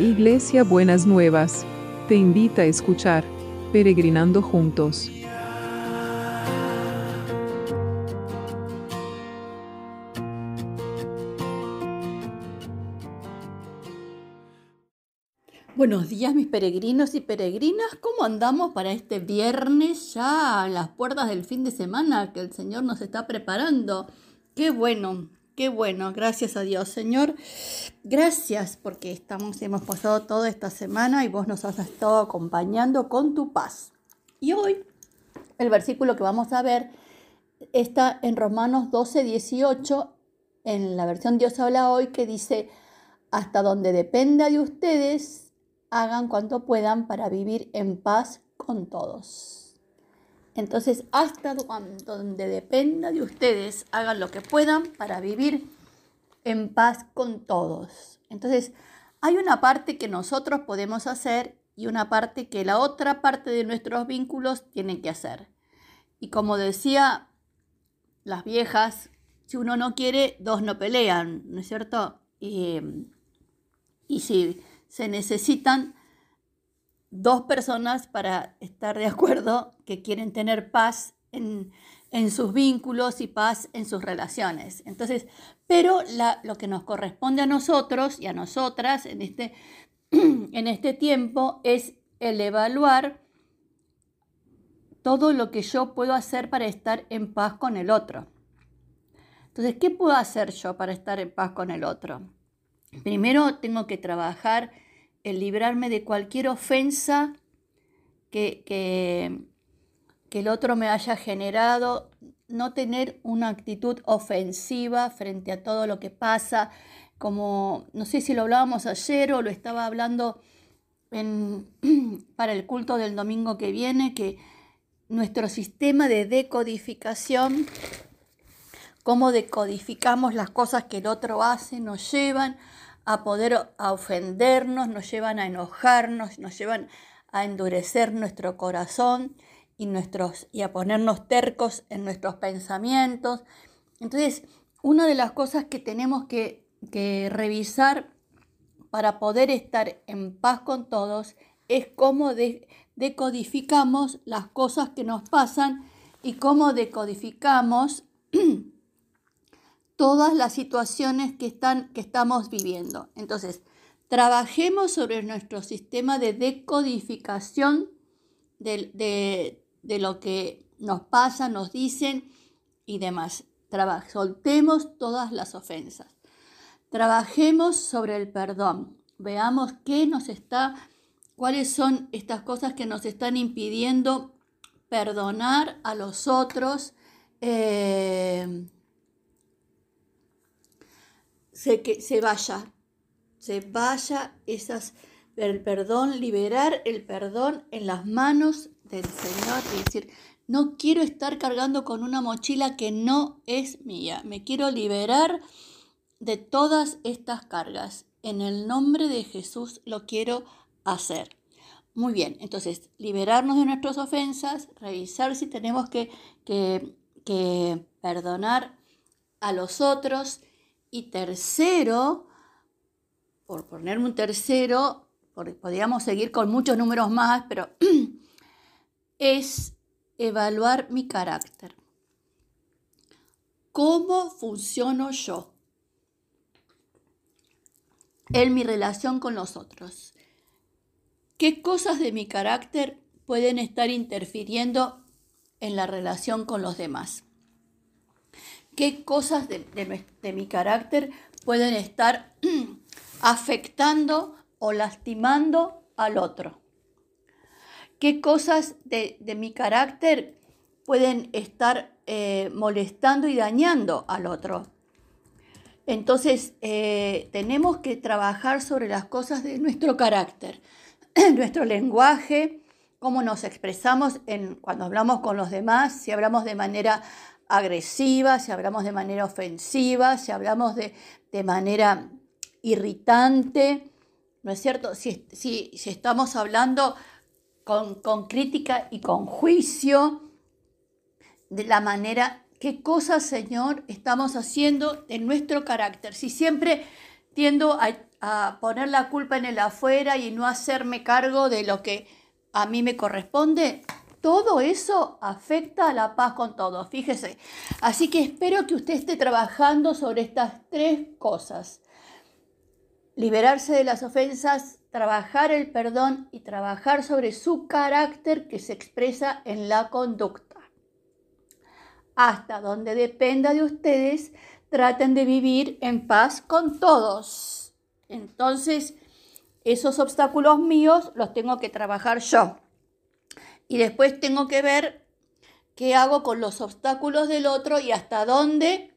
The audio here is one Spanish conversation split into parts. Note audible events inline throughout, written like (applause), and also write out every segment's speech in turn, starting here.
Iglesia Buenas Nuevas, te invita a escuchar Peregrinando Juntos. Buenos días mis peregrinos y peregrinas, ¿cómo andamos para este viernes ya a las puertas del fin de semana que el Señor nos está preparando? Qué bueno, Qué bueno, gracias a Dios, Señor. Gracias porque estamos, hemos pasado toda esta semana y vos nos has estado acompañando con tu paz. Y hoy el versículo que vamos a ver está en Romanos 12, 18, en la versión Dios habla hoy, que dice, hasta donde dependa de ustedes, hagan cuanto puedan para vivir en paz con todos. Entonces, hasta donde dependa de ustedes, hagan lo que puedan para vivir en paz con todos. Entonces, hay una parte que nosotros podemos hacer y una parte que la otra parte de nuestros vínculos tienen que hacer. Y como decía las viejas, si uno no quiere, dos no pelean, ¿no es cierto? Y, y si se necesitan dos personas para estar de acuerdo que quieren tener paz en, sus vínculos y paz en sus relaciones. Entonces, pero lo que nos corresponde a nosotros y a nosotras en este, (clears throat) en este tiempo es el evaluar todo lo que yo puedo hacer para estar en paz con el otro. Entonces, ¿qué puedo hacer yo para estar en paz con el otro? Primero tengo que trabajar el librarme de cualquier ofensa que, que, el otro me haya generado, no tener una actitud ofensiva frente a todo lo que pasa, como no sé si lo hablábamos ayer o lo estaba hablando en, (clears throat) para el culto del domingo que viene, que nuestro sistema de decodificación, cómo decodificamos las cosas que el otro hace, nos llevan a poder a ofendernos, nos llevan a enojarnos, nos llevan a endurecer nuestro corazón y, nuestros, y a ponernos tercos en nuestros pensamientos. Entonces, una de las cosas que tenemos que, revisar para poder estar en paz con todos es cómo decodificamos las cosas que nos pasan y cómo decodificamos (clears throat) todas las situaciones que, están, que estamos viviendo. Entonces, trabajemos sobre nuestro sistema de decodificación de, lo que nos pasa, nos dicen y demás. soltemos todas las ofensas. Trabajemos sobre el perdón. Veamos qué nos está, cuáles son estas cosas que nos están impidiendo perdonar a los otros. Eh, se, que se vaya, se vaya esas, el perdón, liberar el perdón en las manos del Señor y decir, no quiero estar cargando con una mochila que no es mía, me quiero liberar de todas estas cargas. En el nombre de Jesús lo quiero hacer. Muy bien, entonces liberarnos de nuestras ofensas, revisar si tenemos que, que, que perdonar a los otros y tercero, por ponerme un tercero, podríamos seguir con muchos números más, pero (clears throat) es evaluar mi carácter. ¿Cómo funciono yo en mi relación con los otros? ¿Qué cosas de mi carácter pueden estar interfiriendo en la relación con los demás? Qué cosas de, mi carácter pueden estar (clears throat) afectando o lastimando al otro. ¿Qué cosas de, mi carácter pueden estar eh, molestando y dañando al otro? Entonces, eh, tenemos que trabajar sobre las cosas de nuestro carácter, (clears throat) nuestro lenguaje, cómo nos expresamos en, cuando hablamos con los demás, si hablamos de manera agresiva, si hablamos de manera ofensiva, si hablamos de, manera irritante, ¿no es cierto? Si, si, estamos hablando con, con, crítica y con juicio, de la manera, qué cosas, Señor, estamos haciendo en nuestro carácter. Si siempre tiendo a, a poner la culpa en el afuera y no hacerme cargo de lo que a mí me corresponde, todo eso afecta a la paz con todos, fíjese. Así que espero que usted esté trabajando sobre estas tres cosas. Liberarse de las ofensas, trabajar el perdón y trabajar sobre su carácter que se expresa en la conducta. Hasta donde dependa de ustedes, traten de vivir en paz con todos. Entonces, esos obstáculos míos los tengo que trabajar yo. Y después tengo que ver qué hago con los obstáculos del otro y hasta dónde.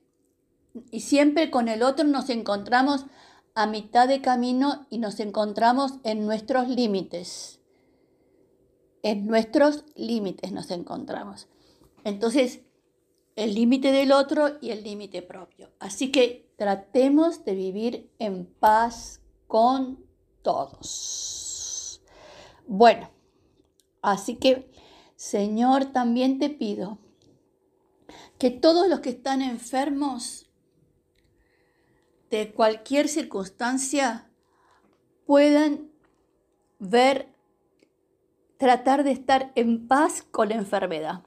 Y siempre con el otro nos encontramos a mitad de camino y nos encontramos en nuestros límites. En nuestros límites nos encontramos. Entonces, el límite del otro y el límite propio. Así que tratemos de vivir en paz con todos. Bueno, así que, Señor, también te pido que todos los que están enfermos de cualquier circunstancia puedan ver, tratar de estar en paz con la enfermedad,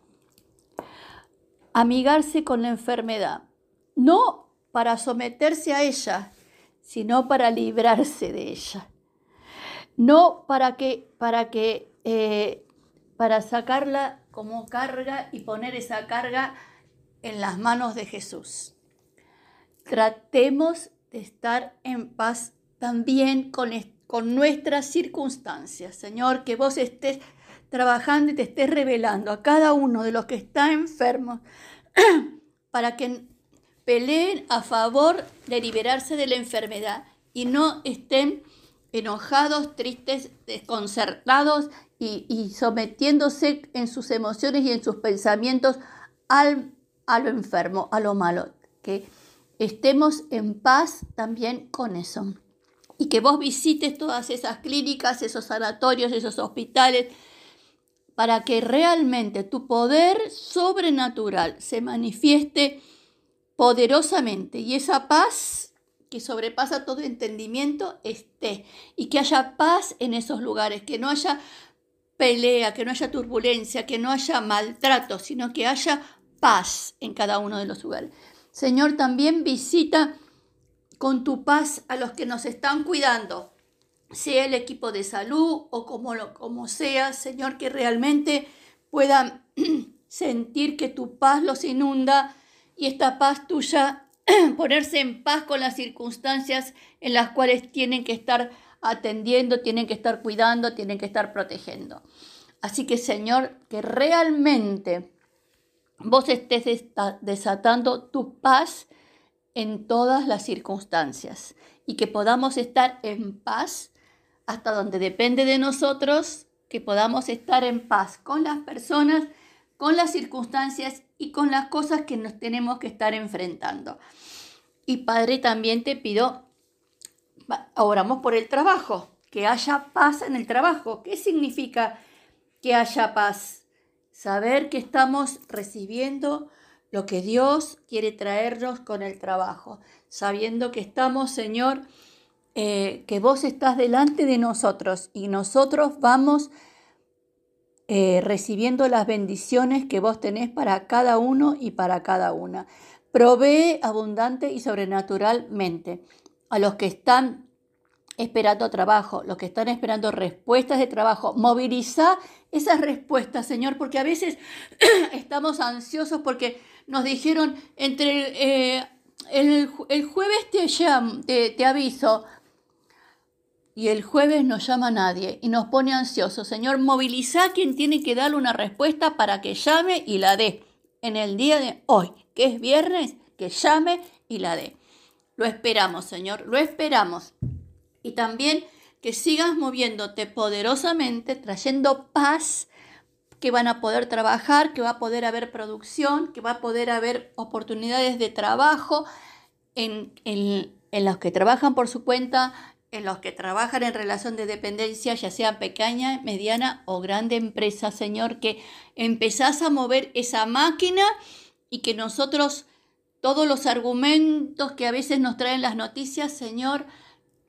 amigarse con la enfermedad, no para someterse a ella, sino para librarse de ella, no para que, para que, eh, para sacarla como carga y poner esa carga en las manos de Jesús. Tratemos estar en paz también con, con nuestras circunstancias. Señor, que vos estés trabajando y te estés revelando a cada uno de los que está enfermos (clears throat) para que peleen a favor de liberarse de la enfermedad y no estén enojados, tristes, desconcertados y, sometiéndose en sus emociones y en sus pensamientos al, a lo enfermo, a lo malo. Que estemos en paz también con eso. Y que vos visites todas esas clínicas, esos sanatorios, esos hospitales, para que realmente tu poder sobrenatural se manifieste poderosamente y esa paz que sobrepasa todo entendimiento esté y que haya paz en esos lugares, que no haya pelea, que no haya turbulencia, que no haya maltrato, sino que haya paz en cada uno de los lugares. Señor, también visita con tu paz a los que nos están cuidando, sea el equipo de salud o como, lo, como sea, Señor, que realmente puedan (clears throat) sentir que tu paz los inunda y esta paz tuya (clears throat) ponerse en paz con las circunstancias en las cuales tienen que estar atendiendo, tienen que estar cuidando, tienen que estar protegiendo. Así que Señor, que realmente vos estés desatando tu paz en todas las circunstancias y que podamos estar en paz hasta donde depende de nosotros, que podamos estar en paz con las personas, con las circunstancias y con las cosas que nos tenemos que estar enfrentando. Y Padre, también te pido, oramos por el trabajo, que haya paz en el trabajo. ¿Qué significa que haya paz? saber que estamos recibiendo lo que Dios quiere traernos con el trabajo, sabiendo que estamos, Señor, eh, que vos estás delante de nosotros y nosotros vamos eh, recibiendo las bendiciones que vos tenés para cada uno y para cada una. Provee abundante y sobrenaturalmente a los que están esperando trabajo, los que están esperando respuestas de trabajo. Moviliza esas respuestas, Señor, porque a veces (clears throat) estamos ansiosos porque nos dijeron entre eh, el, jueves te, te, te aviso y el jueves no llama nadie y nos pone ansiosos. Señor, moviliza a quien tiene que darle una respuesta para que llame y la dé en el día de hoy, que es viernes, que llame y la dé. Lo esperamos, Señor, lo esperamos. Y también que sigas moviéndote poderosamente, trayendo paz, que van a poder trabajar, que va a poder haber producción, que va a poder haber oportunidades de trabajo en, los que trabajan por su cuenta, en los que trabajan en relación de dependencia, ya sea pequeña, mediana o grande empresa, Señor, que empezás a mover esa máquina y que nosotros todos los argumentos que a veces nos traen las noticias, Señor,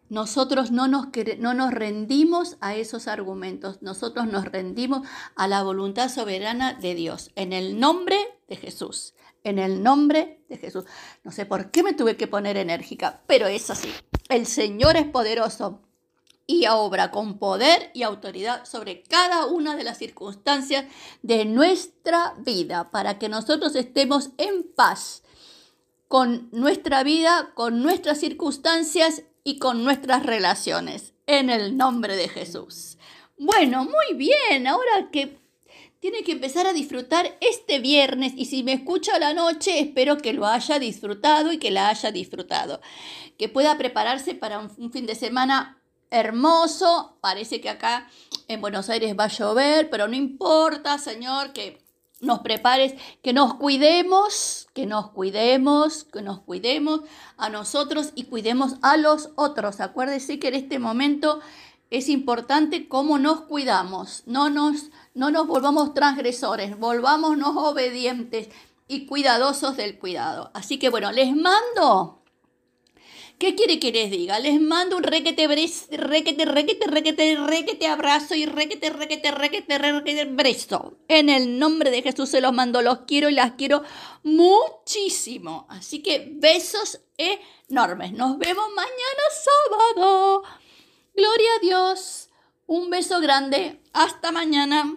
nosotros no nos, no nos rendimos a esos argumentos, nosotros nos rendimos a la voluntad soberana de Dios, en el nombre de Jesús, en el nombre de Jesús. No sé por qué me tuve que poner enérgica, pero es así. El Señor es poderoso y obra con poder y autoridad sobre cada una de las circunstancias de nuestra vida para que nosotros estemos en paz con nuestra vida, con nuestras circunstancias y con nuestras relaciones. En el nombre de Jesús. Bueno, muy bien. Ahora que tiene que empezar a disfrutar este viernes y si me escucha la noche, espero que lo haya disfrutado y que la haya disfrutado. Que pueda prepararse para un, fin de semana hermoso. Parece que acá en Buenos Aires va a llover, pero no importa, Señor, que nos prepares, que nos cuidemos, que nos cuidemos, que nos cuidemos a nosotros y cuidemos a los otros. Acuérdese que en este momento es importante cómo nos cuidamos. No nos, no nos volvamos transgresores, volvámonos obedientes y cuidadosos del cuidado. Así que bueno, les mando ¿Qué quiere que les diga? Les mando un requete, requete, requete, requete, requete abrazo y requete, requete, requete, requete beso. En el nombre de Jesús se los mando, los quiero y las quiero muchísimo. Así que besos enormes. Nos vemos mañana sábado. Gloria a Dios. Un beso grande. Hasta mañana.